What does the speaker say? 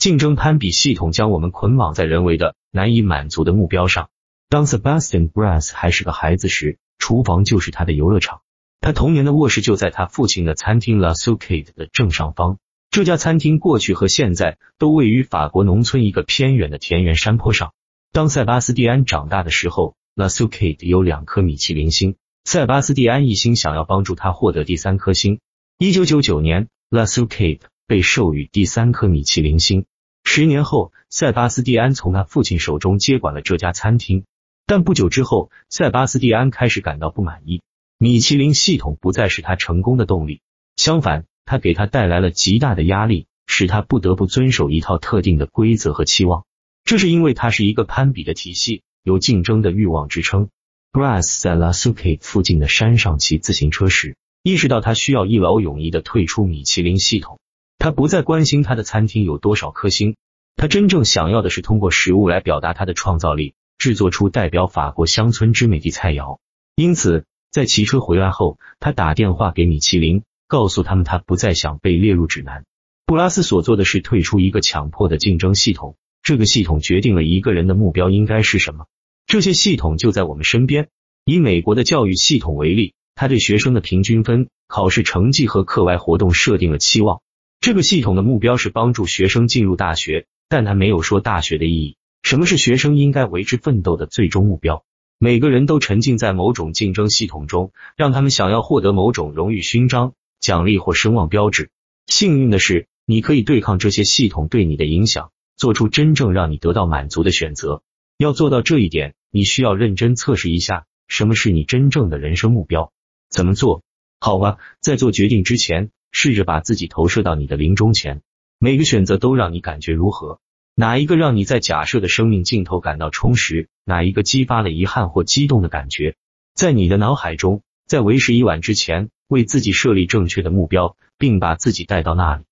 竞争攀比系统将我们捆绑在人为的难以满足的目标上。当 Sebastian Brass 还是个孩子时，厨房就是他的游乐场。他童年的卧室就在他父亲的餐厅 La Soucade 的正上方。这家餐厅过去和现在都位于法国农村一个偏远的田园山坡上。当塞巴斯蒂安长大的时候，La Soucade 有两颗米其林星。塞巴斯蒂安一心想要帮助他获得第三颗星。一九九九年，La Soucade 被授予第三颗米其林星。十年后，塞巴斯蒂安从他父亲手中接管了这家餐厅。但不久之后，塞巴斯蒂安开始感到不满意。米其林系统不再是他成功的动力，相反，他给他带来了极大的压力，使他不得不遵守一套特定的规则和期望。这是因为它是一个攀比的体系，有竞争的欲望支撑。Brass 在 La Soucade 附近的山上骑自行车时，意识到他需要一劳永逸的退出米其林系统。他不再关心他的餐厅有多少颗星，他真正想要的是通过食物来表达他的创造力，制作出代表法国乡村之美的菜肴。因此，在骑车回来后，他打电话给米其林，告诉他们他不再想被列入指南。布拉斯所做的是退出一个强迫的竞争系统，这个系统决定了一个人的目标应该是什么。这些系统就在我们身边。以美国的教育系统为例，他对学生的平均分、考试成绩和课外活动设定了期望。这个系统的目标是帮助学生进入大学，但他没有说大学的意义。什么是学生应该为之奋斗的最终目标？每个人都沉浸在某种竞争系统中，让他们想要获得某种荣誉勋章、奖励或声望标志。幸运的是，你可以对抗这些系统对你的影响，做出真正让你得到满足的选择。要做到这一点。你需要认真测试一下，什么是你真正的人生目标？怎么做？好吧，在做决定之前，试着把自己投射到你的临终前。每个选择都让你感觉如何？哪一个让你在假设的生命尽头感到充实？哪一个激发了遗憾或激动的感觉？在你的脑海中，在为时已晚之前，为自己设立正确的目标，并把自己带到那里。